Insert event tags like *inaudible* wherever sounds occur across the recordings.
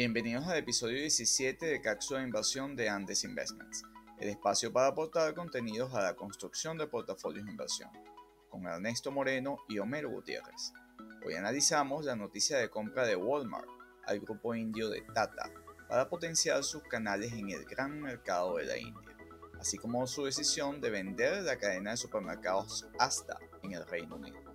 Bienvenidos al episodio 17 de Cápsula de Inversión de Andes Investments, el espacio para aportar contenidos a la construcción de portafolios de inversión, con Ernesto Moreno y Homero Gutiérrez. Hoy analizamos la noticia de compra de Walmart al grupo indio de Tata para potenciar sus canales en el gran mercado de la India, así como su decisión de vender la cadena de supermercados Asta en el Reino Unido.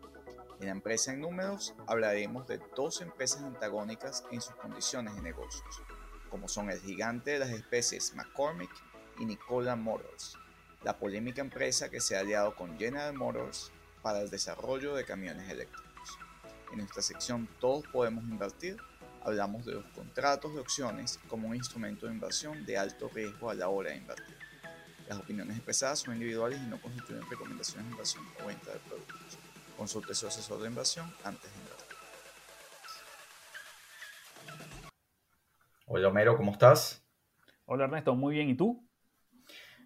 En la empresa en números hablaremos de dos empresas antagónicas en sus condiciones de negocios, como son el gigante de las especies McCormick y Nikola Motors, la polémica empresa que se ha aliado con General Motors para el desarrollo de camiones eléctricos. En nuestra sección Todos podemos invertir, hablamos de los contratos de opciones como un instrumento de inversión de alto riesgo a la hora de invertir. Las opiniones expresadas son individuales y no constituyen recomendaciones de inversión o venta de productos. Consulte su asesor de inversión antes de invertir. Hola Homero, ¿cómo estás? Hola Ernesto, muy bien. ¿Y tú?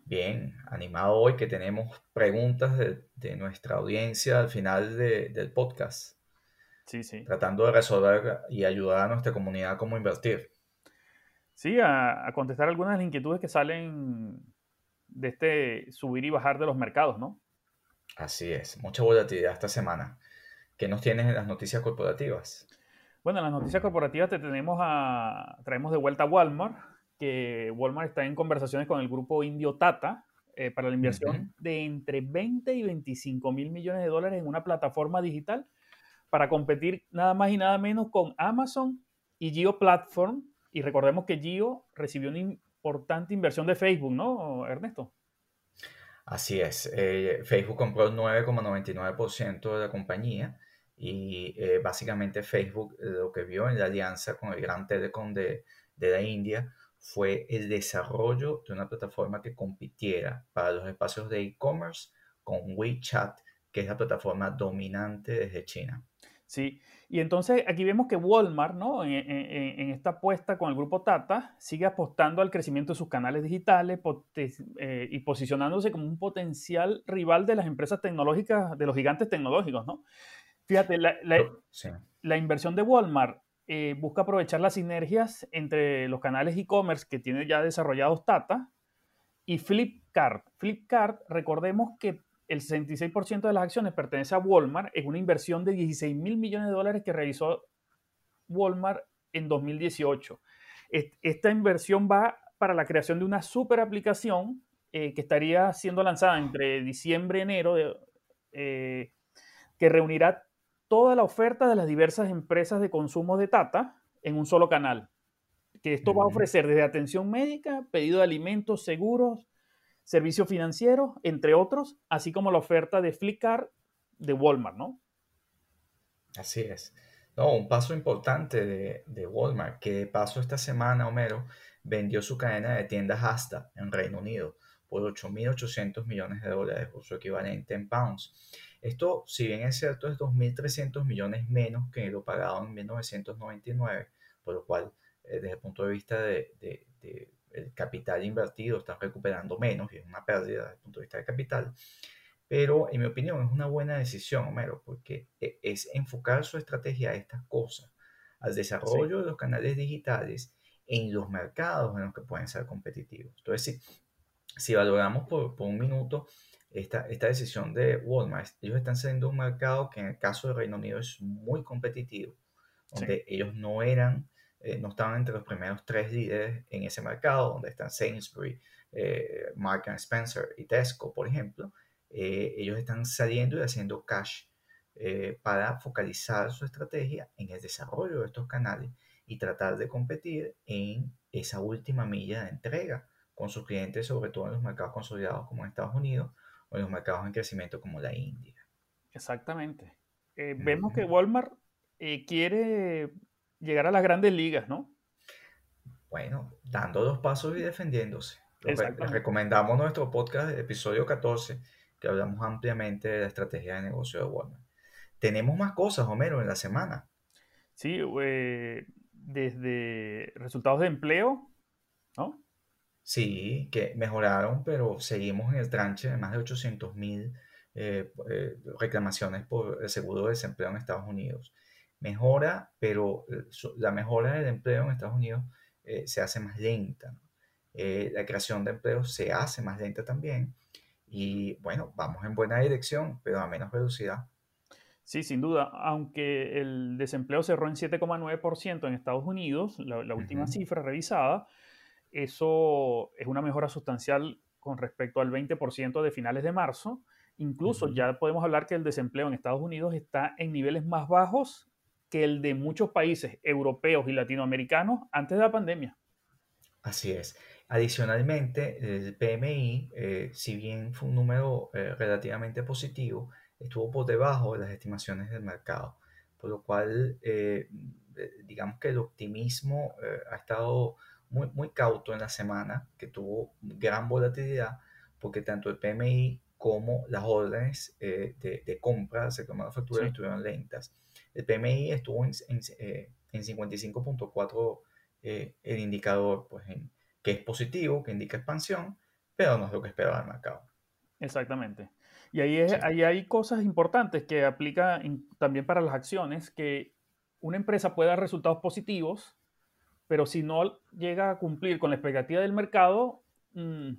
Bien, animado hoy que tenemos preguntas de, nuestra audiencia al final del podcast. Sí, sí. Tratando de resolver y ayudar a nuestra comunidad cómo invertir. Sí, a, a contestar algunas de las inquietudes que salen de este subir y bajar de los mercados, ¿no? Así es, mucha volatilidad esta semana. ¿Qué nos tienes en las noticias corporativas? Bueno, en las noticias corporativas te tenemos a, traemos de vuelta a Walmart, que Walmart está en conversaciones con el grupo indio Tata eh, para la inversión de entre 20 y 25 mil millones de dólares en una plataforma digital para competir nada más y nada menos con Amazon y Geo Platform. Y recordemos que Geo recibió una importante inversión de Facebook, ¿no, Ernesto? Así es, eh, Facebook compró el 9,99% de la compañía y eh, básicamente Facebook lo que vio en la alianza con el Gran Telecom de, de la India fue el desarrollo de una plataforma que compitiera para los espacios de e-commerce con WeChat, que es la plataforma dominante desde China. Sí, y entonces aquí vemos que Walmart, ¿no? En, esta apuesta con el grupo Tata, sigue apostando al crecimiento de sus canales digitales eh, y posicionándose como un potencial rival de las empresas tecnológicas, de los gigantes tecnológicos, ¿no? Fíjate, la, inversión de Walmart eh, busca aprovechar las sinergias entre los canales e-commerce que tiene ya desarrollados Tata y Flipkart. Flipkart, recordemos que el 66% de las acciones pertenece a Walmart en una inversión de 16 mil millones de dólares que realizó Walmart en 2018. Esta inversión va para la creación de una super aplicación eh, que estaría siendo lanzada entre diciembre y enero, eh, que reunirá toda la oferta de las diversas empresas de consumo de Tata en un solo canal. Que esto va a ofrecer desde atención médica, pedido de alimentos, seguros, servicios financieros, entre otros, así como la oferta de Flickr de Walmart, ¿no? Así es. No, un paso importante de, Walmart, que de paso esta semana, Homero, vendió su cadena de tiendas hasta en Reino Unido por 8.800 millones de dólares, o su equivalente en pounds. Esto, si bien es cierto, es 2.300 millones menos que lo pagado en 1999, por lo cual, eh, desde el punto de vista de el capital invertido está recuperando menos y es una pérdida desde el punto de vista de capital. Pero en mi opinión es una buena decisión, Homero, porque e, es enfocar su estrategia a estas cosas, al desarrollo de los canales digitales en los mercados en los que pueden ser competitivos. Entonces, si, si valoramos por, por, un minuto esta, esta decisión de Walmart, ellos están siendo un mercado que en el caso de Reino Unido es muy competitivo, donde ellos no eran eh, no estaban entre los primeros tres líderes en ese mercado, donde están Sainsbury, eh, Mark Spencer y Tesco, por ejemplo. Eh, ellos están saliendo y haciendo cash para focalizar su estrategia en el desarrollo de estos canales y tratar de competir en esa última milla de entrega con sus clientes, sobre todo en los mercados consolidados como en Estados Unidos o en los mercados en crecimiento como la India. Exactamente. Vemos que Walmart quiere llegar a las grandes ligas, ¿no? Bueno, dando dos pasos y defendiéndose. Les recomendamos nuestro podcast, episodio 14, que hablamos ampliamente de la estrategia de negocio de Walmart. Tenemos más cosas, Homero, en la semana. Sí, eh, desde resultados de empleo, ¿no? Sí, que mejoraron, pero seguimos en el tranche de más de 800 mil eh, eh, reclamaciones por el seguro de desempleo en Estados Unidos mejora, pero la mejora del empleo en Estados Unidos se hace más lenta. la creación de empleo se hace más lenta también. Y bueno, vamos en buena dirección, pero a menos velocidad. Sí, sin duda. Aunque el desempleo cerró en 7,9% en Estados Unidos, la, última cifra revisada, eso es una mejora sustancial con respecto al 20% de finales de marzo. Incluso ya podemos hablar que el desempleo en Estados Unidos está en niveles más bajos que el de muchos países europeos y latinoamericanos antes de la pandemia. Así es. Adicionalmente, el PMI, eh, si bien fue un número eh, relativamente positivo, estuvo por debajo de las estimaciones del mercado, por lo cual eh, digamos que el optimismo ha estado muy, muy cauto en la semana, que tuvo gran volatilidad, porque tanto el PMI como las órdenes de, de, compra del sector manufacturero estuvieron lentas. El PMI estuvo en, en, en 55.4 el indicador, pues en que es positivo, que indica expansión, pero no es lo que esperaba el mercado. Exactamente. Y ahí, ahí hay cosas importantes que aplica también para las acciones, que una empresa puede dar resultados positivos, pero si no llega a cumplir con la expectativa del mercado, mm,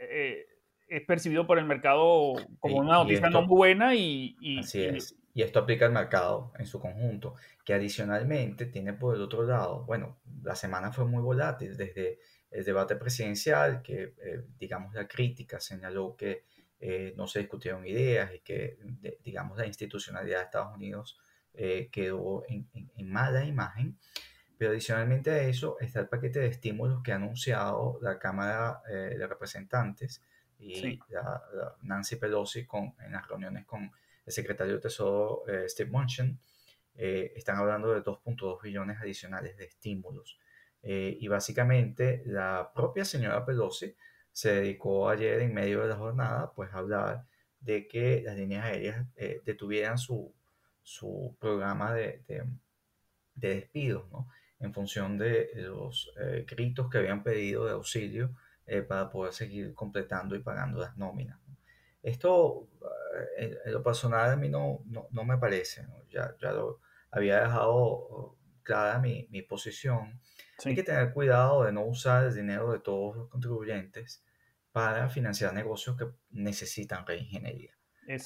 eh, es percibido por el mercado como una noticia no buena y, así es. Y esto aplica al mercado en su conjunto, que adicionalmente tiene por el otro lado, bueno, la semana fue muy volátil desde el debate presidencial, que eh, digamos la crítica señaló que eh, no se discutieron ideas y que digamos la institucionalidad de Estados Unidos eh, quedó en, mala imagen. Pero adicionalmente a eso está el paquete de estímulos que ha anunciado la Cámara de Representantes y la, Nancy Pelosi con, en las reuniones con el secretario de Tesoro Steve Mnuchin. están hablando de 2.2 billones adicionales de estímulos eh, y básicamente la propia señora Pelosi se dedicó ayer en medio de la jornada pues a hablar de que las líneas aéreas eh, detuvieran su, su programa de, de, despidos, ¿no? En función de los eh, gritos que habían pedido de auxilio para poder seguir completando y pagando las nóminas. Esto, en, lo personal, a mí no, no, no me parece. Ya, ya lo había dejado clara mi, mi posición hay que tener cuidado de no usar el dinero de todos los contribuyentes para financiar negocios que necesitan reingeniería.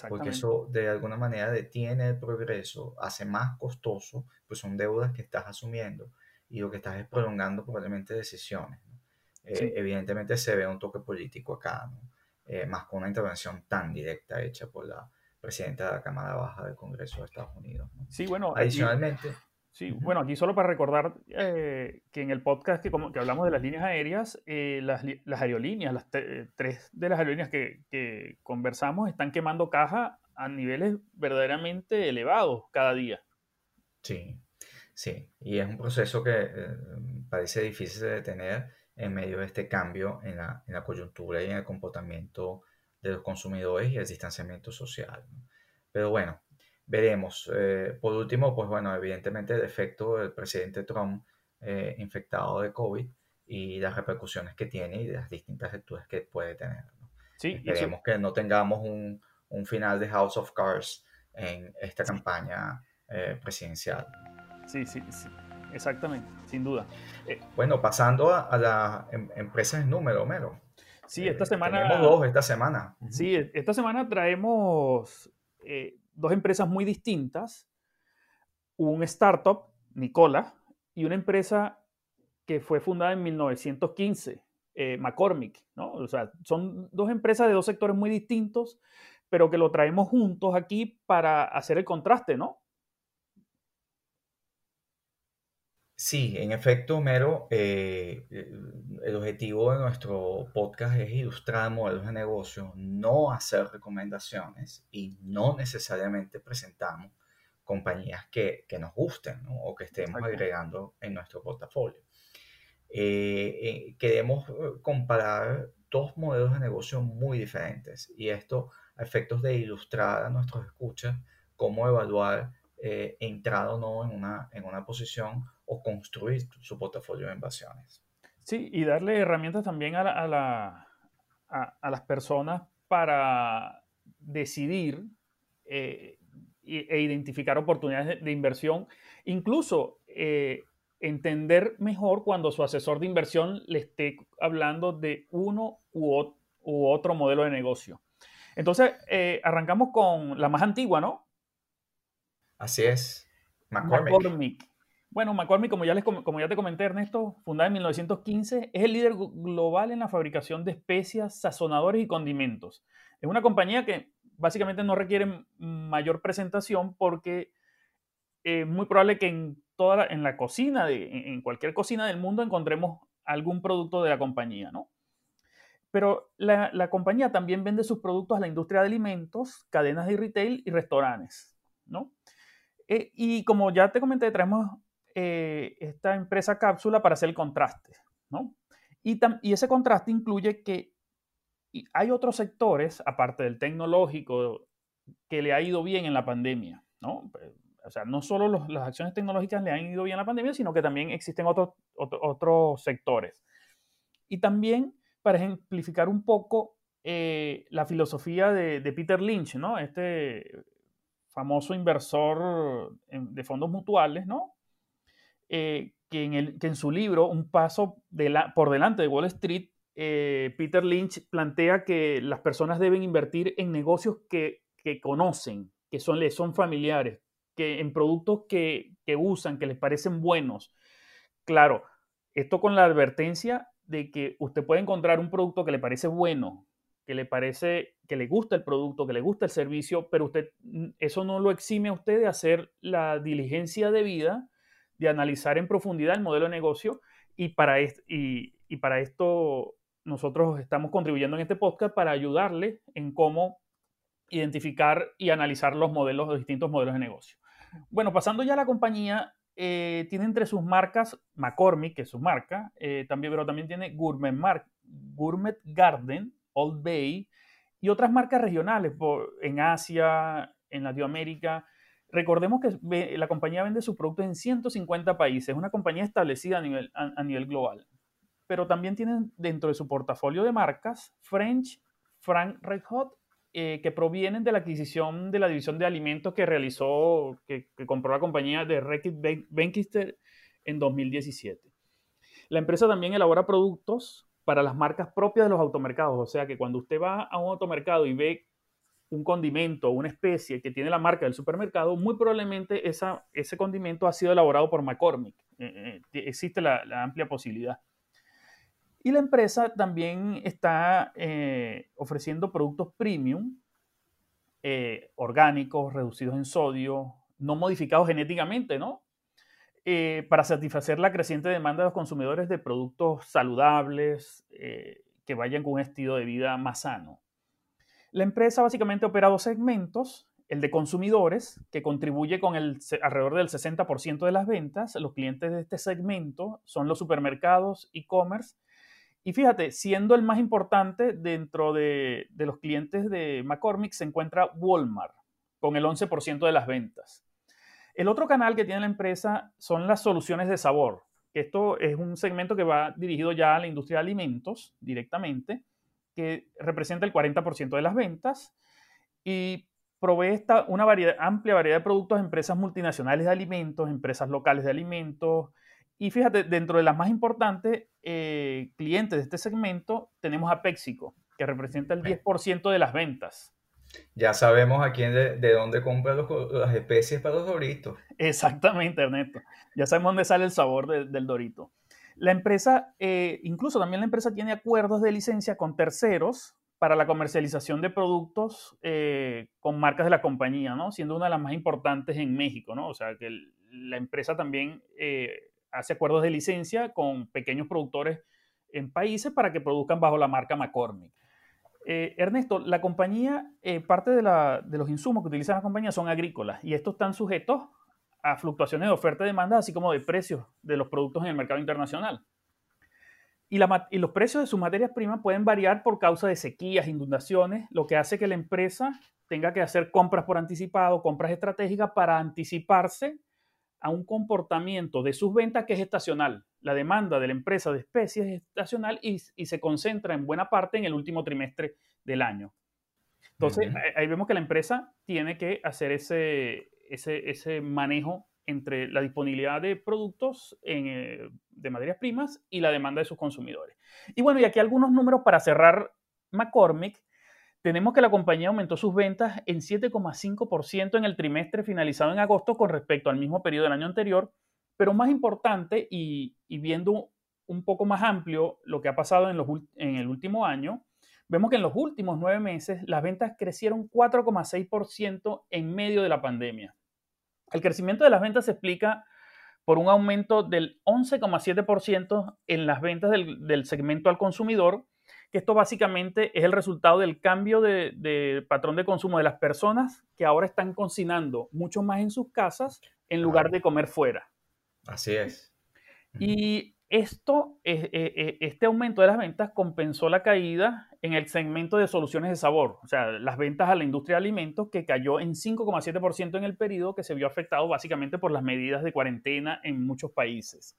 Porque eso de alguna manera detiene el progreso, hace más costoso, pues son deudas que estás asumiendo y lo que estás es prolongando probablemente decisiones. Eh, evidentemente se ve un toque político acá, eh, más con una intervención tan directa hecha por la presidenta de la Cámara Baja del Congreso de Estados Unidos. Sí, bueno. Adicionalmente. Sí, bueno, aquí solo para recordar eh, que en el podcast que, como, que hablamos de las líneas aéreas, eh, las, las, aerolíneas, las tres de las aerolíneas que, que, conversamos están quemando caja a niveles verdaderamente elevados cada día. Sí, sí, y es un proceso que eh, parece difícil de detener en medio de este cambio en la, en la, coyuntura y en el comportamiento de los consumidores y el distanciamiento social. Pero bueno, veremos. Eh, por último, pues bueno, evidentemente el efecto del presidente Trump eh, infectado de COVID y las repercusiones que tiene y las distintas lecturas que puede tener. Sí, Esperemos que no tengamos un, un, final de House of Cards en esta campaña eh, presidencial. Sí, sí, sí, exactamente, sin duda. bueno, pasando a, las em, empresas en número, Mero. Sí, esta semana. Tenemos dos esta semana. Sí, esta semana traemos dos empresas muy distintas, un startup, Nicola, y una empresa que fue fundada en 1915, eh, McCormick, ¿no? O sea, son dos empresas de dos sectores muy distintos, pero que lo traemos juntos aquí para hacer el contraste, ¿no? Sí, en efecto, Mero, eh, el objetivo de nuestro podcast es ilustrar modelos de negocio, no hacer recomendaciones y no necesariamente presentamos compañías que, nos gusten o que estemos agregando en nuestro portafolio. Eh, eh, queremos comparar dos modelos de negocio muy diferentes y esto a efectos de ilustrar a nuestros escuchas cómo evaluar entrar o no en una, en una posición o construir su portafolio de inversiones. Sí, y darle herramientas también a, la, a, las personas para decidir eh, e identificar oportunidades de, inversión, incluso eh, entender mejor cuando su asesor de inversión le esté hablando de uno u, otro modelo de negocio. Entonces, eh, arrancamos con la más antigua, ¿no? Así es. McCormick. Bueno, McCormick, como ya, les, como ya te comenté, Ernesto, fundada en 1915, es el líder global en la fabricación de especias, sazonadores y condimentos. Es una compañía que básicamente no requiere mayor presentación porque es muy probable que en toda en la cocina, de, en cualquier cocina del mundo encontremos algún producto de la compañía, ¿no? Pero la, la, compañía también vende sus productos a la industria de alimentos, cadenas de retail y restaurantes, ¿no? Eh, y como ya te comenté, traemos eh, esta empresa cápsula para hacer el contraste, ¿no? Y, y ese contraste incluye que hay otros sectores, aparte del tecnológico, que le ha ido bien en la pandemia, ¿no? O sea, no solo las acciones tecnológicas le han ido bien en la pandemia, sino que también existen otros, otros sectores. Y también, para ejemplificar un poco eh, la filosofía de, de, Peter Lynch, ¿no? Este famoso inversor de fondos mutuales, ¿no? Eh, que, en el, que, en su libro, Un paso por delante de Wall Street, eh, Peter Lynch plantea que las personas deben invertir en negocios que, conocen, que son, familiares, que en productos que, que usan, que les parecen buenos. Claro, esto con la advertencia de que usted puede encontrar un producto que le parece bueno, que le parece, que le gusta el producto, que le gusta el servicio, pero usted, eso no lo exime a usted de hacer la diligencia debida, de analizar en profundidad el modelo de negocio y para, esto nosotros estamos contribuyendo en este podcast para ayudarle en cómo identificar y analizar los modelos, los distintos modelos de negocio. Bueno, pasando ya a la compañía, eh, tiene entre sus marcas McCormick, que es su marca, eh, también, pero también tiene Gourmet, Gourmet Garden, Old Bay y otras marcas regionales en Asia, en Latinoamérica. Recordemos que la compañía vende sus productos en 150 países, es una compañía establecida a nivel, a, nivel global. Pero también tienen dentro de su portafolio de marcas French, Frank Red Hot, eh, que provienen de la adquisición de la división de alimentos que realizó, que, que compró la compañía de Reckitt Benckiser en 2017. La empresa también elabora productos para las marcas propias de los automercados. O sea que cuando usted va a un automercado y ve un condimento o una especie que tiene la marca del supermercado, muy probablemente esa, ese condimento ha sido elaborado por McCormick. Eh, eh, existe la, amplia posibilidad. Y la empresa también está eh, ofreciendo productos premium, orgánicos, reducidos en sodio, no modificados genéticamente, ¿no? Eh, para satisfacer la creciente demanda de los consumidores de productos saludables eh, que vayan con un estilo de vida más sano. La empresa básicamente opera dos segmentos, el de consumidores, que contribuye con alrededor del 60% de las ventas. Los clientes de este segmento son los supermercados, e-commerce. Y fíjate, siendo el más importante dentro de, de los clientes de McCormick se encuentra Walmart, con el 11% de las ventas. El otro canal que tiene la empresa son las soluciones de sabor. Esto es un segmento que va dirigido ya a la industria de alimentos directamente, que representa el 40% de las ventas y provee esta, una variedad, amplia variedad de productos a empresas multinacionales de alimentos, empresas locales de alimentos. Y fíjate, dentro de las más importantes eh, clientes de este segmento tenemos a PepsiCo, que representa el 10% de las ventas. Ya sabemos a quién de, dónde compra las especies para los doritos. Exactamente, Ernesto. Ya sabemos dónde sale el sabor del dorito. La empresa, eh, incluso también la empresa tiene acuerdos de licencia con terceros para la comercialización de productos eh, con marcas de la compañía, ¿no? Siendo una de las más importantes en México, ¿no? O sea, que la empresa también eh, hace acuerdos de licencia con pequeños productores en países para que produzcan bajo la marca McCormick. Eh, Ernesto, la compañía, parte de, los insumos que utiliza la compañía son agrícolas y estos están sujetos a fluctuaciones de oferta y demanda, así como de precios de los productos en el mercado internacional. Y, y, los precios de sus materias primas pueden variar por causa de sequías, inundaciones, lo que hace que la empresa tenga que hacer compras por anticipado, compras estratégicas para anticiparse a un comportamiento de sus ventas que es estacional. La demanda de la empresa de especies es estacional y, se concentra en buena parte en el último trimestre del año. Entonces, ahí vemos que la empresa tiene que hacer ese, ese, ese manejo entre la disponibilidad de productos eh, de materias primas y la demanda de sus consumidores. Y bueno, y aquí algunos números para cerrar McCormick. Tenemos que la compañía aumentó sus ventas en 7,5% en el trimestre finalizado en agosto con respecto al mismo periodo del año anterior, pero más importante y, viendo un poco más amplio lo que ha pasado en, los, en el último año, vemos que en los últimos nueve meses las ventas crecieron 4,6% en medio de la pandemia. El crecimiento de las ventas se explica por un aumento del 11,7% en las ventas del, segmento al consumidor, que esto básicamente es el resultado del cambio de, patrón de consumo de las personas que ahora están cocinando mucho más en sus casas en lugar de comer fuera. Así es. Y esto, eh, eh, este aumento de las ventas compensó la caída en el segmento de soluciones de sabor, o sea, las ventas a la industria de alimentos que cayó en 5,7% en el periodo que se vio afectado básicamente por las medidas de cuarentena en muchos países.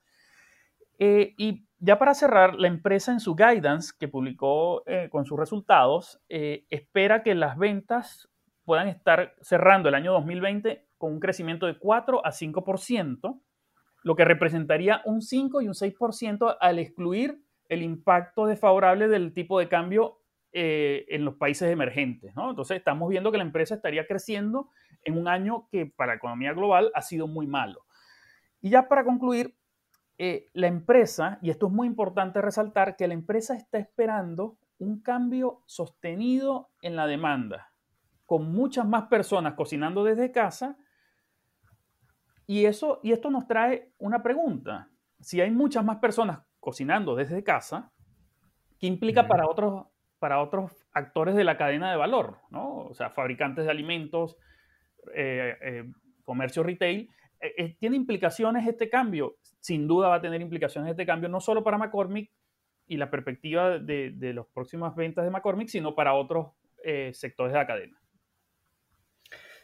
y ya para cerrar, la empresa en su guidance que publicó con sus resultados espera que las ventas puedan estar cerrando el año 2020 con un crecimiento de 4 a 5%, lo que representaría un 5 y un 6% al excluir el impacto desfavorable del tipo de cambio eh, en los países emergentes. ¿no? Entonces estamos viendo que la empresa estaría creciendo en un año que para la economía global ha sido muy malo. Y ya para concluir, eh, la empresa, y esto es muy importante resaltar, que la empresa está esperando un cambio sostenido en la demanda, con muchas más personas cocinando desde casa y, eso, y esto nos trae una pregunta. Si hay muchas más personas cocinando desde casa, ¿qué implica para, otros, para otros actores de la cadena de valor? ¿no? O sea, fabricantes de alimentos, eh, eh, comercio retail. Eh, ¿Tiene implicaciones este cambio? Sin duda va a tener implicaciones este cambio, no solo para McCormick y la perspectiva de, de las próximas ventas de McCormick, sino para otros sectores de la cadena.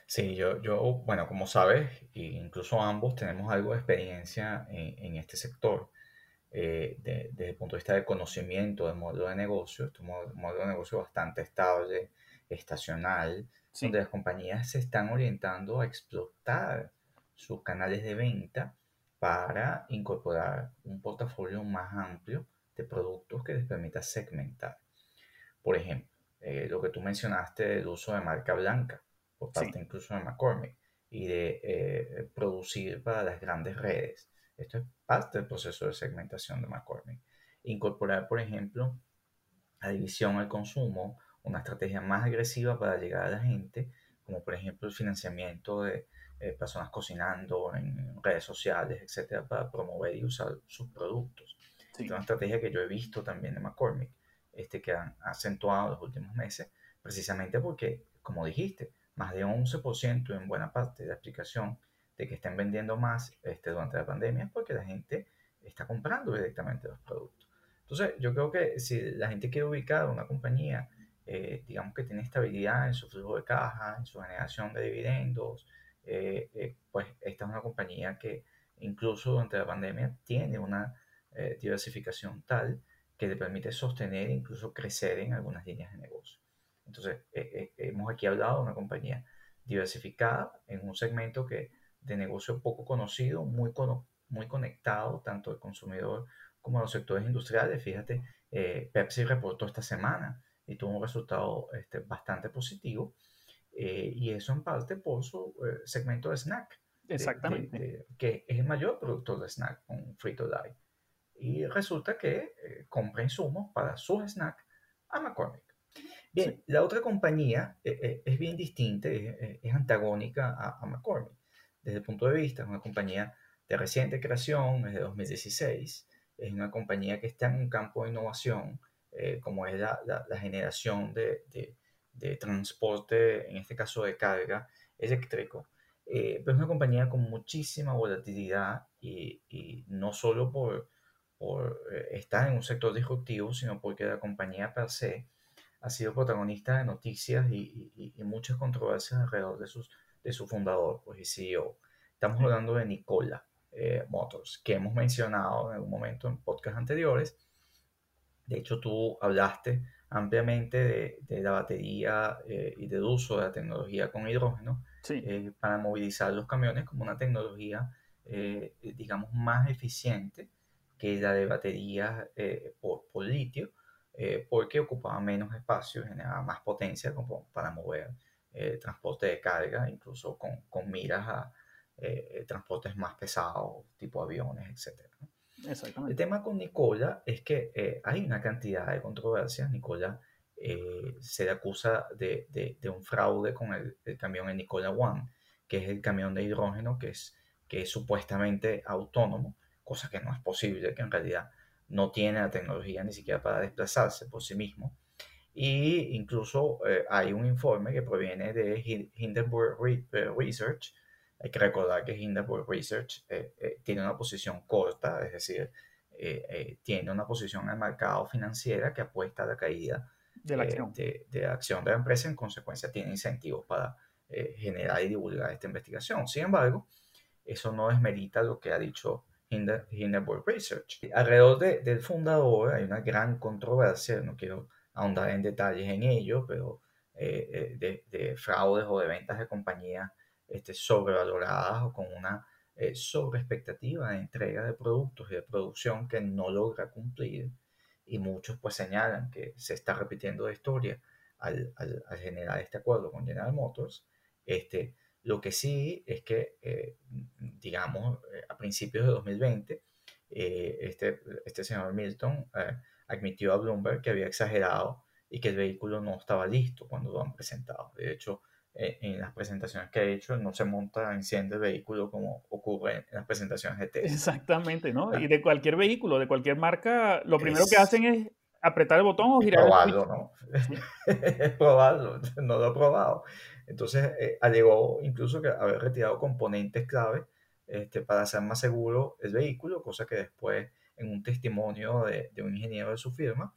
Sí, yo, yo, bueno, como sabes, incluso ambos tenemos algo de experiencia en, este sector. Eh, desde el punto de vista del conocimiento del modelo de negocio, este modelo de negocio bastante estable, estacional, donde las compañías se están orientando a explotar sus canales de venta para incorporar un portafolio más amplio de productos que les permita segmentar. Por ejemplo, eh, lo que tú mencionaste del uso de marca blanca por parte incluso de McCormick, y de eh, producir para las grandes redes. Esto es parte del proceso de segmentación de McCormick. Incorporar, por ejemplo, a división al consumo, una estrategia más agresiva para llegar a la gente, como por ejemplo el financiamiento de eh, personas cocinando en redes sociales, etcétera, para promover y usar sus productos. Es una estrategia que yo he visto también de McCormick, este, que han acentuado en los últimos meses, precisamente porque, como dijiste, más de 11% en buena parte de la explicación de que estén vendiendo más este, durante la pandemia es porque la gente está comprando directamente los productos. Entonces, yo creo que si la gente quiere ubicar una compañía, eh, digamos que tiene estabilidad en su flujo de caja, en su generación de dividendos, eh, eh, pues esta es una compañía que incluso durante la pandemia tiene una diversificación tal que le permite sostener e incluso crecer en algunas líneas de negocio. Entonces, eh, eh, hemos aquí hablado de una compañía diversificada en un segmento que de negocio poco conocido, muy, muy conectado tanto al consumidor como a los sectores industriales. Fíjate, eh, Pepsi reportó esta semana y tuvo un resultado este, bastante positivo. y eso en parte por su segmento de snack. Exactamente. que es el mayor productor de snack con Frito Lay. Y resulta que compra insumos para sus snacks a McCormick. Bien, la otra compañía eh, eh, es bien distinta, es, antagónica a, McCormick. Desde el punto de vista, es una compañía de reciente creación, es de 2016, es una compañía que está en un campo de innovación, eh, como es la, generación de, transporte, en este caso de carga eléctrico. pero es una compañía con muchísima volatilidad y, no solo por, por estar en un sector disruptivo, sino porque la compañía per se ha sido protagonista de noticias y, muchas controversias alrededor de, sus, de su fundador pues, y CEO. Estamos hablando de Nicola eh, Motors, que hemos mencionado en algún momento en podcasts anteriores. De hecho, tú hablaste ampliamente de, la batería eh, y del uso de la tecnología con hidrógeno eh, para movilizar los camiones como una tecnología, eh, digamos, más eficiente que la de baterías por, por, litio, porque ocupaba menos espacio, generaba más potencia como para mover transporte de carga, incluso con, con miras a transportes más pesados, tipo aviones, etc. El tema con Nicola es que eh, hay una cantidad de controversias. Nicola eh, se le acusa de, de, un fraude con el, el, camión en Nicola One, que es el camión de hidrógeno que es, que es supuestamente autónomo, cosa que no es posible, que en realidad no tiene la tecnología ni siquiera para desplazarse por sí mismo. Y incluso eh, hay un informe que proviene de Hindenburg Research, hay que recordar que Hindenburg Research eh, eh, tiene una posición corta, es decir, eh, tiene una posición en el mercado financiera que apuesta a la caída de la, acción. De, la acción de la empresa, en consecuencia tiene incentivos para generar y divulgar esta investigación. Sin embargo, eso no desmerita lo que ha dicho Hindenburg Research. Alrededor del fundador hay una gran controversia, no quiero ahondar en detalles en ello, pero de, de fraudes o de ventas de compañías este, sobrevaloradas o con una eh, sobreexpectativa de entrega de productos y de producción que no logra cumplir. Y muchos pues señalan que se está repitiendo la historia al, al, generar este acuerdo con General Motors. Este, lo que sí es que, eh, digamos, eh, a principios de 2020, este, este señor Milton admitió a Bloomberg que había exagerado y que el vehículo no estaba listo cuando lo han presentado. De hecho, eh, en las presentaciones que he hecho no se monta, enciende el vehículo como ocurre en las presentaciones de Tesla. Exactamente, ¿no? Ah. Y de cualquier vehículo, de cualquier marca, lo primero que hacen es apretar el botón o girar probarlo, ¿no? *laughs* es probarlo, no lo he probado. Entonces, eh, alegó incluso que haber retirado componentes clave este, para hacer más seguro el vehículo, cosa que después, en un testimonio de, de un ingeniero de su firma,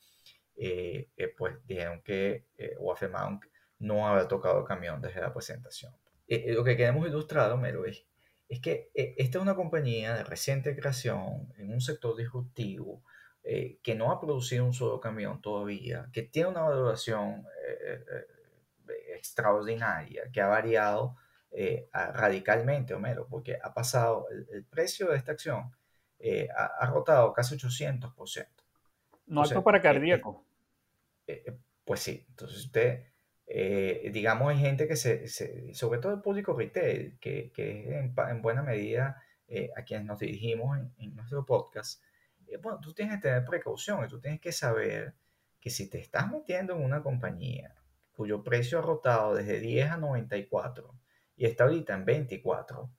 eh, eh pues dijeron que, o afirmaron que no haber tocado el camión desde la presentación. Eh, eh, lo que queremos ilustrar, Homero, es, es que eh, esta es una compañía de reciente creación en un sector disruptivo que no ha producido un solo camión todavía, que tiene una valoración extraordinaria, que ha variado radicalmente, Homero, porque ha pasado, el, precio de esta acción ha, rotado casi 800%. No alto para cardíaco. pues sí, entonces usted eh, digamos, hay gente que se, sobre todo el público retail, que, que en, en, buena medida eh, a quienes nos dirigimos en, nuestro podcast, eh, bueno, tú tienes que tener precaución y tú tienes que saber que si te estás metiendo en una compañía cuyo precio ha rotado desde 10 a 94 y está ahorita en 24,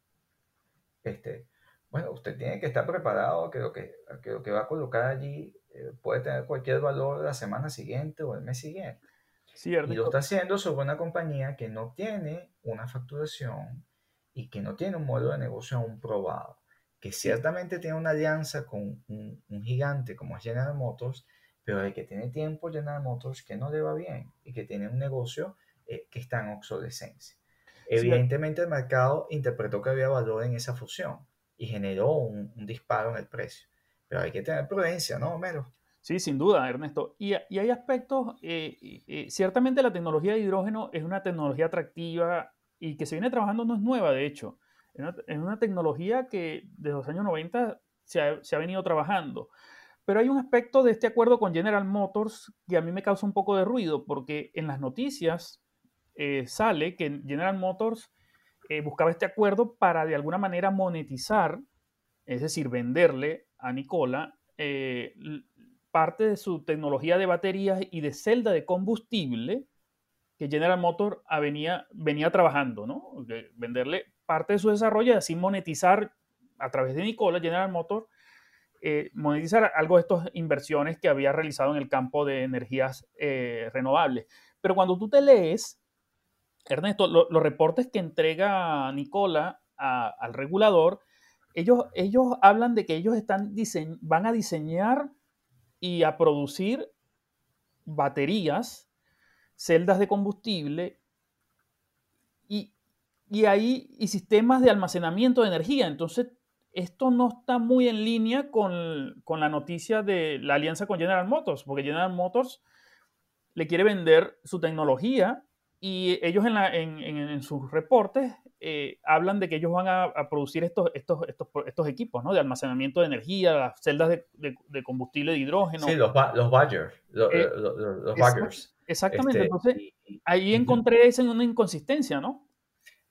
este, bueno, usted tiene que estar preparado que lo que, que, lo que va a colocar allí puede tener cualquier valor la semana siguiente o el mes siguiente. Y lo está haciendo sobre una compañía que no tiene una facturación y que no tiene un modelo de negocio aún probado, que ciertamente tiene una alianza con un, gigante como es General Motors, pero de que tiene tiempo General Motors que no le va bien y que tiene un negocio eh, que está en obsolescencia. Evidentemente el mercado interpretó que había valor en esa fusión y generó un, disparo en el precio. Pero hay que tener prudencia, ¿no, Homero? Sí, sin duda, Ernesto. Y, hay aspectos, eh, eh, ciertamente la tecnología de hidrógeno es una tecnología atractiva y que se viene trabajando, no es nueva, de hecho. Es una, tecnología que desde los años 90 se ha, venido trabajando. Pero hay un aspecto de este acuerdo con General Motors que a mí me causa un poco de ruido, porque en las noticias eh, sale que General Motors buscaba este acuerdo para de alguna manera monetizar, es decir, venderle a Nicola parte de su tecnología de baterías y de celda de combustible que General Motors venía, venía trabajando, ¿no? venderle parte de su desarrollo y así monetizar a través de Nicola, General Motors, eh, monetizar algo de estas inversiones que había realizado en el campo de energías eh, renovables. Pero cuando tú te lees, Ernesto, los reportes que entrega Nicola al regulador, ellos, ellos hablan de que ellos están van a diseñar y a producir baterías, celdas de combustible y, ahí y sistemas de almacenamiento de energía. Entonces, esto no está muy en línea con, la noticia de la alianza con General Motors, porque General Motors le quiere vender su tecnología y ellos en, la, en, en, sus reportes eh, hablan de que ellos van a, producir estos, estos, estos, estos, equipos ¿no? de almacenamiento de energía, las celdas de, de, combustible de hidrógeno. Sí, los, los Badgers. Los, eh, los, Exactamente, este, entonces ahí encontré esa una inconsistencia, ¿no?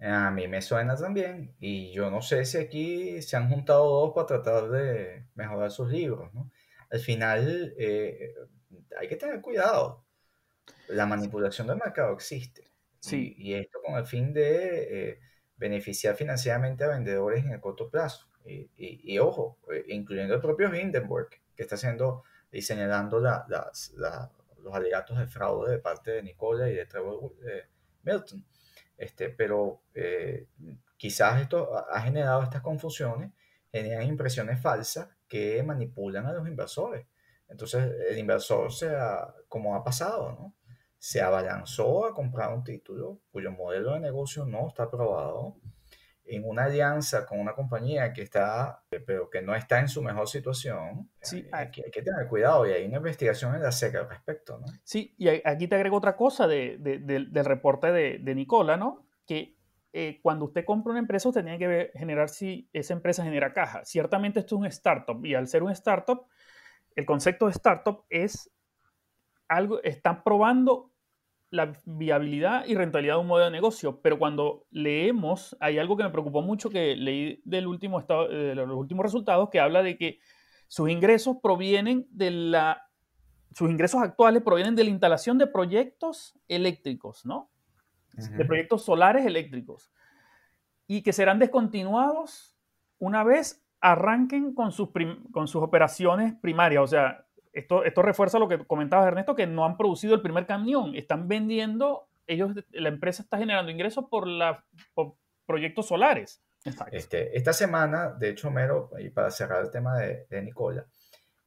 A mí me suena también, y yo no sé si aquí se han juntado dos para tratar de mejorar sus libros, ¿no? Al final eh, hay que tener cuidado. La manipulación del mercado existe. Sí. Y, esto con el fin de beneficiar financieramente a vendedores en el corto plazo. Y, ojo, eh, incluyendo el propio Hindenburg, que está haciendo y señalando los alegatos de fraude de parte de Nicola y de Trevor eh, Milton. Este, pero eh, quizás esto ha generado estas confusiones, generan impresiones falsas que manipulan a los inversores. Entonces, el inversor, se como ha pasado, ¿no? Se abalanzó a comprar un título cuyo modelo de negocio no está aprobado en una alianza con una compañía que está, pero que no está en su mejor situación, sí, aquí hay que tener cuidado y hay una investigación en la SEC al respecto, ¿no? Sí, y aquí te agrego otra cosa de, del reporte de, de, Nicola, ¿no? Que eh, cuando usted compra una empresa, usted tiene que generar si esa empresa genera caja. Ciertamente esto es un startup y al ser un startup, el concepto de startup es algo, están probando la viabilidad y rentabilidad de un modelo de negocio, pero cuando leemos, hay algo que me preocupó mucho que leí del último estado, de los últimos resultados que habla de que sus ingresos provienen de la sus ingresos actuales provienen de la instalación de proyectos eléctricos, ¿no? De proyectos solares eléctricos. Y que serán descontinuados una vez arranquen con sus, con sus operaciones primarias, o sea, esto, esto refuerza lo que comentabas, Ernesto, que no han producido el primer camión, están vendiendo, ellos, la empresa está generando ingresos por, la, proyectos solares. Este, esta semana, de hecho, Mero, y para cerrar el tema de, de Nicola,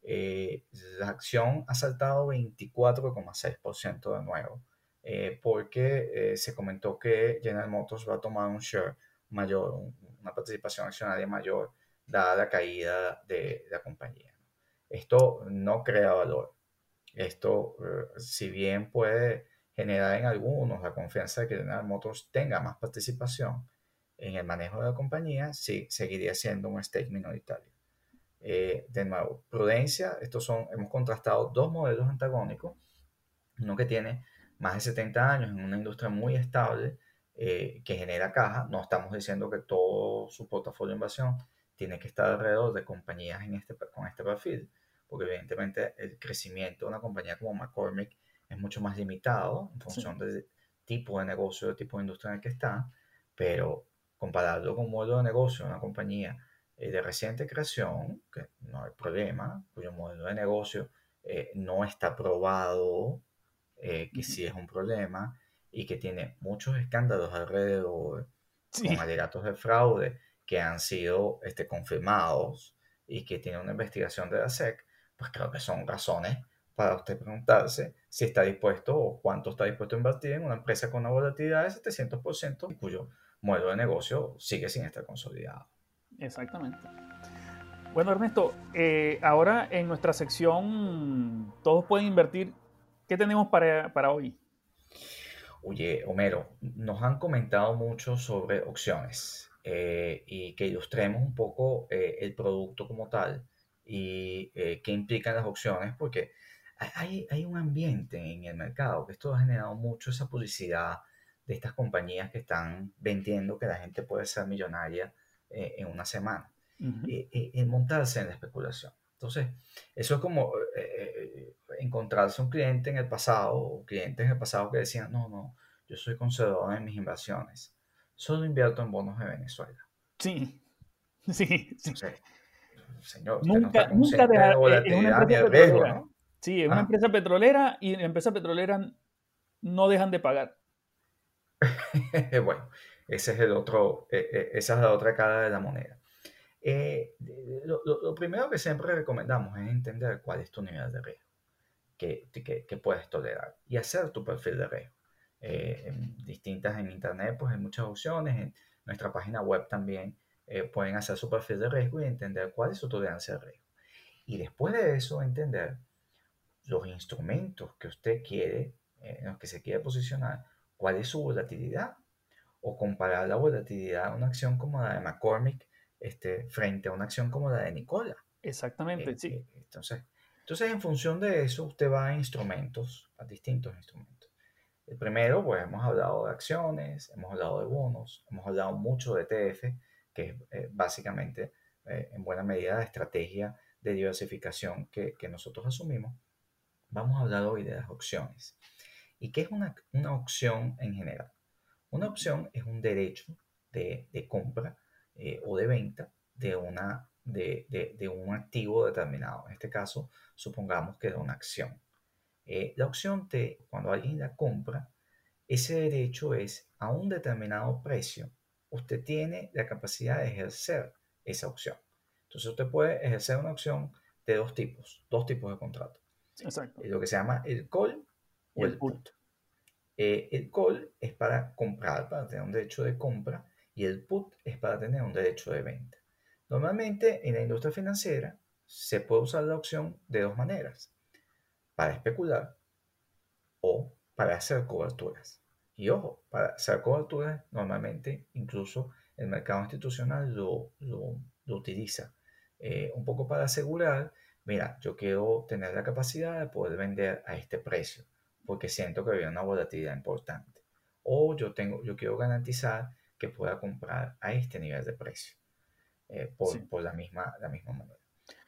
eh, la acción ha saltado 24,6% de nuevo, eh, porque eh, se comentó que General Motors va a tomar un share mayor, una participación accionaria mayor, dada la caída de la compañía. Esto no crea valor. Esto, eh, si bien puede generar en algunos la confianza de que General Motors tenga más participación en el manejo de la compañía, sí, seguiría siendo un stake minoritario. Eh, de nuevo, prudencia, estos son, hemos contrastado dos modelos antagónicos, uno que tiene más de 70 años en una industria muy estable eh, que genera caja, no estamos diciendo que todo su portafolio de inversión tiene que estar alrededor de compañías en este, con este perfil, porque evidentemente el crecimiento de una compañía como McCormick es mucho más limitado en función del tipo de negocio, del tipo de industria en el que está, pero compararlo con un modelo de negocio de una compañía eh, de reciente creación, que no hay problema, cuyo modelo de negocio eh, no está probado, eh, que sí es un problema, y que tiene muchos escándalos alrededor, con alegatos de fraude que han sido este, confirmados y que tiene una investigación de la SEC, pues creo que son razones para usted preguntarse si está dispuesto o cuánto está dispuesto a invertir en una empresa con una volatilidad de 700% y cuyo modelo de negocio sigue sin estar consolidado. Exactamente. Bueno, Ernesto, eh, ahora en nuestra sección Todos pueden invertir, ¿qué tenemos para, para hoy? Oye, Homero, nos han comentado mucho sobre opciones eh, y que ilustremos un poco eh, el producto como tal y eh, qué implican las opciones, porque hay, hay, un ambiente en el mercado que esto ha generado mucho esa publicidad de estas compañías que están vendiendo que la gente puede ser millonaria eh, en una semana, y eh, montarse en la especulación. Entonces, eso es como encontrarse un cliente en el pasado, o clientes en el pasado que decían, no, no, yo soy conservador en mis inversiones, solo invierto en bonos de Venezuela. Sí, *laughs* sí, sí señor, nunca, nunca deja, eh, empresa petrolera. Sí, es una empresa petrolera y la empresa petrolera no dejan de pagar. *laughs* bueno, ese es el otro, eh, eh, esa es la otra cara de la moneda. lo, primero que siempre recomendamos es entender cuál es tu nivel de riesgo que, que, que puedes tolerar y hacer tu perfil de riesgo. Distintas en internet, pues hay muchas opciones, en nuestra página web también eh, pueden hacer su perfil de riesgo y entender cuál es su tolerancia de riesgo. Y después de eso, entender los instrumentos que usted quiere en los que se quiere posicionar, cuál es su volatilidad o comparar la volatilidad de una acción como la de McCormick este, frente a una acción como la de Nicola. Exactamente, Eh, sí. eh, Entonces, entonces, en función de eso, usted va a instrumentos, a distintos instrumentos. El primero, pues hemos hablado de acciones, hemos hablado de bonos, hemos hablado mucho de ETF, que es eh, básicamente eh, en buena medida la estrategia de diversificación que, que nosotros asumimos. Vamos a hablar hoy de las opciones. ¿Y qué es una, una opción en general? Una opción es un derecho de, de compra eh, o de venta de, una, de, de, de un activo determinado. En este caso, supongamos que de una acción. Eh, la opción T, cuando alguien la compra, ese derecho es a un determinado precio. Usted tiene la capacidad de ejercer esa opción. Entonces usted puede ejercer una opción de dos tipos, dos tipos de contrato. Exacto. Eh, Lo que se llama el call o el el put. put. Eh, el call es para comprar, para tener un derecho de compra, y el put es para tener un derecho de venta. Normalmente en la industria financiera se puede usar la opción de dos maneras, para especular o para hacer coberturas. Y ojo, para hacer coberturas normalmente incluso el mercado institucional lo, lo- lo utiliza eh, un poco para asegurar, mira, yo quiero tener la capacidad de poder vender a este precio porque siento que había una volatilidad importante. O yo, tengo, yo quiero garantizar que pueda comprar a este nivel de precio eh, por, Sí. por la, misma, la misma manera.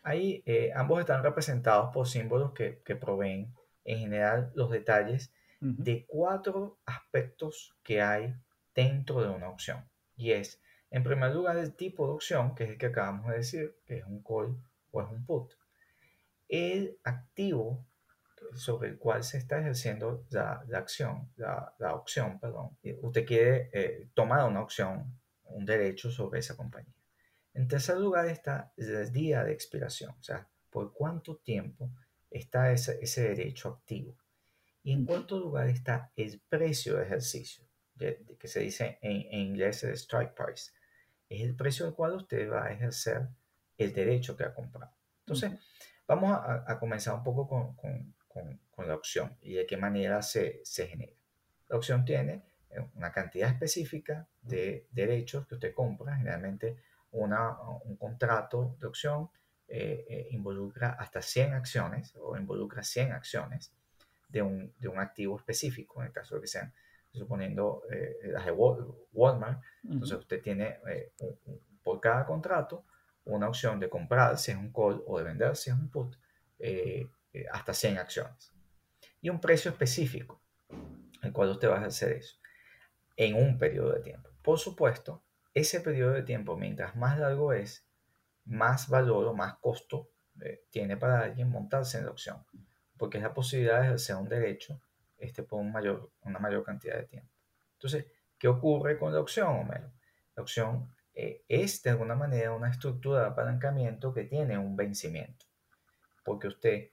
Ahí eh, ambos están representados por símbolos que, que proveen en general los detalles de cuatro aspectos que hay dentro de una opción. Y es, en primer lugar, el tipo de opción, que es el que acabamos de decir, que es un call o es un put. El activo sobre el cual se está ejerciendo la, la acción, la, la opción, perdón. Usted quiere eh, tomar una opción, un derecho sobre esa compañía. En tercer lugar está el día de expiración, o sea, por cuánto tiempo está ese, ese derecho activo. Y en cuarto lugar está el precio de ejercicio, de- de- que se dice en, en inglés el strike price. Es el precio al cual usted va a ejercer el derecho que ha comprado. Entonces, vamos a, a comenzar un poco con, con- con- con la opción y de qué manera se, se genera. La opción tiene eh, una cantidad específica de derechos que usted compra, generalmente una, un contrato de opción eh, eh, involucra hasta 100 acciones o involucra 100 acciones de un, de un activo específico, en el caso de que sean, suponiendo eh, las de Wal- Walmart, entonces usted tiene eh, un- un- por cada contrato una opción de comprar si es un call o de vender si es un put, eh, eh, hasta 100 acciones. Y un precio específico, el cual usted va a ejercer eso, en un periodo de tiempo. Por supuesto, ese periodo de tiempo, mientras más largo es, más valor o más costo eh, tiene para alguien montarse en la opción, porque es la posibilidad de ejercer un derecho este, por un mayor, una mayor cantidad de tiempo. Entonces, ¿qué ocurre con la opción, Homero? La opción eh, es de alguna manera una estructura de apalancamiento que tiene un vencimiento, porque usted,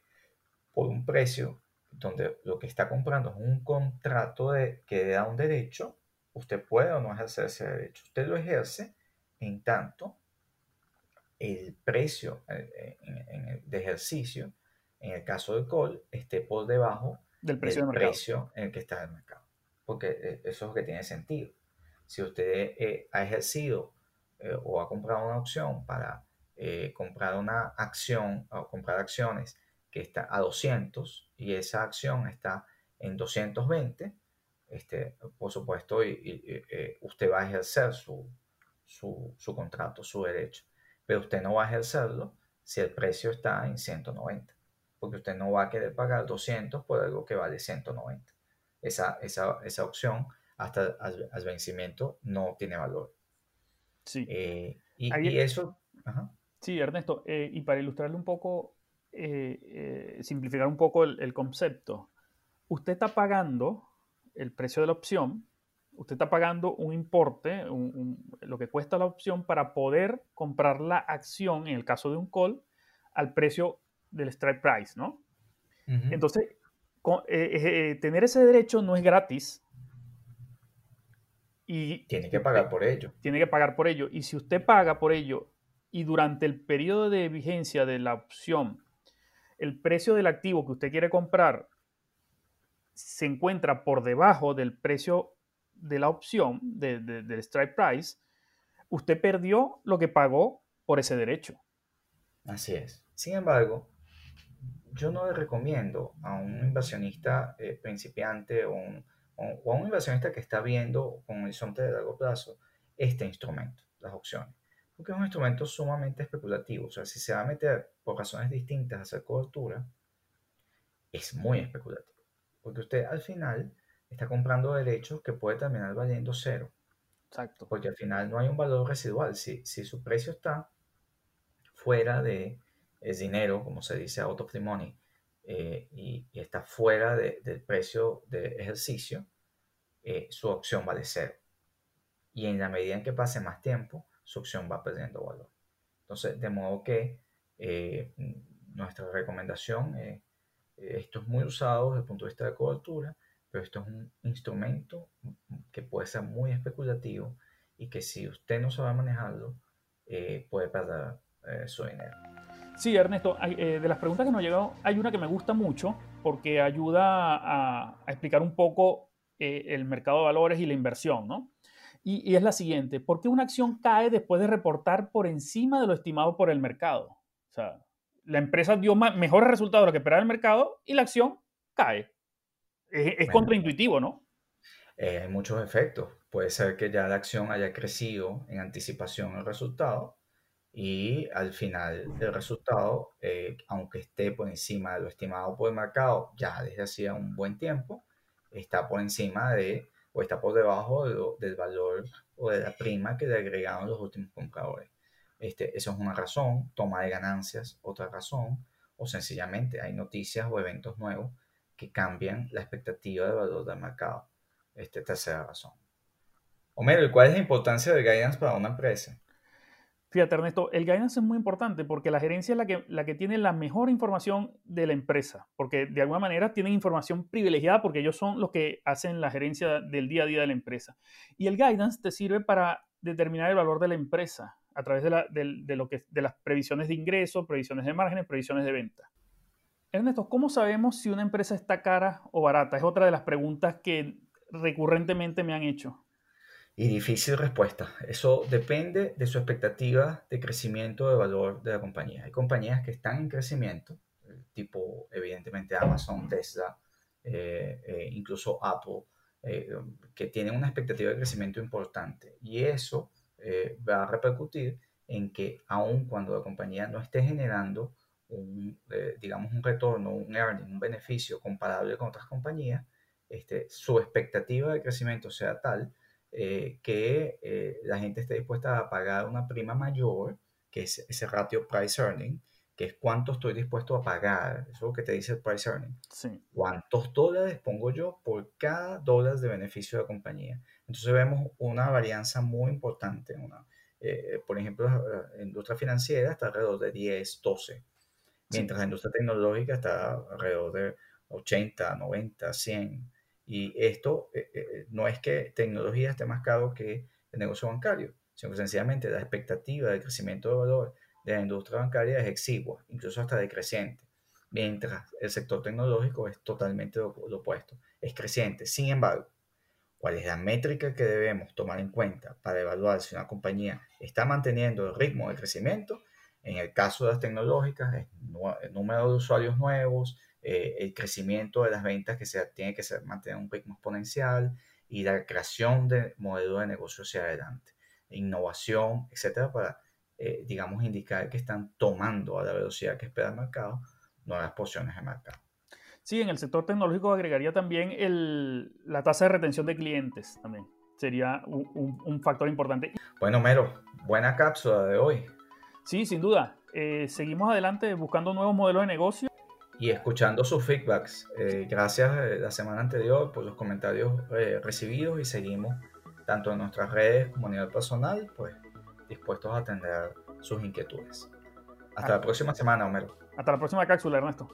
por un precio donde lo que está comprando es un contrato de, que le da un derecho, usted puede o no ejercer ese derecho. Usted lo ejerce en tanto el precio eh, en- en el- de ejercicio, en el caso del call, esté por debajo Del precio del de precio en el que está el mercado. Porque eh, eso es lo que tiene sentido. Si usted eh, ha ejercido eh, o ha comprado una opción para eh, comprar una acción o comprar acciones que está a 200 y esa acción está en 220, este, por supuesto, y, y- y, eh, usted va a ejercer su, su, su contrato, su derecho. Pero usted no va a ejercerlo si el precio está en 190 porque usted no va a querer pagar 200 por algo que vale 190. Esa, esa, esa opción hasta al, al vencimiento no tiene valor. Sí. Eh, y, Ahí- y eso, ajá, Sí, Ernesto, eh, y para ilustrarle un poco, eh, simplificar un poco el, el concepto, usted está pagando el precio de la opción, usted está pagando un importe, un- un- lo que cuesta la opción para poder comprar la acción, en el caso de un call, al precio del strike price, ¿no? Entonces, co- eh, eh, tener ese derecho no es gratis. Y tiene que pagar por ello. tiene que pagar por ello. Y si usted paga por ello y durante el periodo de vigencia de la opción, el precio del activo que usted quiere comprar se encuentra por debajo del precio de la opción, del strike price, usted perdió lo que pagó por ese derecho. Así es. Sin embargo, yo no le recomiendo a un inversionista eh, principiante o, o, a un inversionista que está viendo con un horizonte de largo plazo este instrumento, las opciones. Porque es un instrumento sumamente especulativo. O sea, si se va a meter por razones distintas a hacer cobertura, es muy especulativo. Porque usted al final está comprando derechos que puede terminar valiendo cero. Exacto. Porque al final no hay un valor residual. Si, si su precio está fuera de el dinero, como se dice out of the money, eh, y, está fuera del precio de ejercicio, eh, su opción vale cero. Y en la medida en que pase más tiempo, su opción va perdiendo valor. Entonces, de modo que eh, nuestra recomendación es, esto es muy usado desde el punto de vista de cobertura, pero esto es un instrumento que puede ser muy especulativo y que si usted no sabe manejarlo, puede perder su dinero. Sí, Ernesto, eh, de las preguntas que nos han llegado, hay una que me gusta mucho porque ayuda a, explicar un poco eh, el mercado de valores y la inversión, ¿no? Y, es la siguiente, ¿por qué una acción cae después de reportar por encima de lo estimado por el mercado? O sea, la empresa dio mejores resultados de lo que esperaba el mercado y la acción cae. Es, contraintuitivo, ¿no? Eh, hay muchos efectos. Puede ser que ya la acción haya crecido en anticipación al resultado y al final del resultado, eh, aunque esté por encima de lo estimado por el mercado ya desde hacía un buen tiempo, está por encima de o está por debajo del valor o de la prima que le agregaron los últimos compradores. Este, eso es una razón, toma de ganancias, otra razón, o sencillamente hay noticias o eventos nuevos que cambian la expectativa de valor del mercado. Este, tercera razón. Homero, ¿y cuál es la importancia del guidance para una empresa? Fíjate, Ernesto, el guidance es muy importante porque la gerencia es la que, la que tiene la mejor información de la empresa, porque de alguna manera tienen información privilegiada porque ellos son los que hacen la gerencia del día a día de la empresa. Y el guidance te sirve para determinar el valor de la empresa a través de, la, lo que, de las previsiones de ingresos, previsiones de márgenes, previsiones de venta. Ernesto, ¿cómo sabemos si una empresa está cara o barata? Es otra de las preguntas que recurrentemente me han hecho. Y difícil respuesta. Eso depende de su expectativa de crecimiento de valor de la compañía. Hay compañías que están en crecimiento, tipo evidentemente Amazon, Tesla, eh, eh, incluso Apple, eh, que tienen una expectativa de crecimiento importante. Y eso va a repercutir en que aun cuando la compañía no esté generando un, digamos, un retorno, un earning, un beneficio comparable con otras compañías, este, su expectativa de crecimiento sea tal eh, que eh, la gente esté dispuesta a pagar una prima mayor, que es ese ratio price earning, que es cuánto estoy dispuesto a pagar. Eso es lo que te dice el price earning. Sí. ¿Cuántos dólares pongo yo por cada dólar de beneficio de la compañía? Entonces vemos una varianza muy importante. Una, eh, por ejemplo, la industria financiera está alrededor de 10, 12, mientras la industria tecnológica está alrededor de 80, 90, 100. Y esto eh, eh, no es que tecnología esté más caro que el negocio bancario, sino que sencillamente la expectativa de crecimiento de valor de la industria bancaria es exigua, incluso hasta decreciente, mientras el sector tecnológico es totalmente lo, opuesto, es creciente. Sin embargo, ¿cuál es la métrica que debemos tomar en cuenta para evaluar si una compañía está manteniendo el ritmo de crecimiento? En el caso de las tecnológicas, el número de usuarios nuevos, eh, el crecimiento de las ventas que se tiene que ser, mantener un ritmo exponencial y la creación de modelos de negocio hacia adelante, innovación, etcétera, para, eh, digamos, indicar que están tomando a la velocidad que espera el mercado nuevas posiciones de mercado. Sí, en el sector tecnológico agregaría también el, la tasa de retención de clientes también. Sería un, un, factor importante. Bueno, Mero, buena cápsula de hoy. Sí, sin duda. Eh, seguimos adelante buscando nuevos modelos de negocio y escuchando sus feedbacks. Eh, gracias eh, la semana anterior por los comentarios eh, recibidos y seguimos tanto en nuestras redes como a nivel personal, pues dispuestos a atender sus inquietudes. Hasta la próxima semana, Homero. Hasta la próxima cápsula, Ernesto.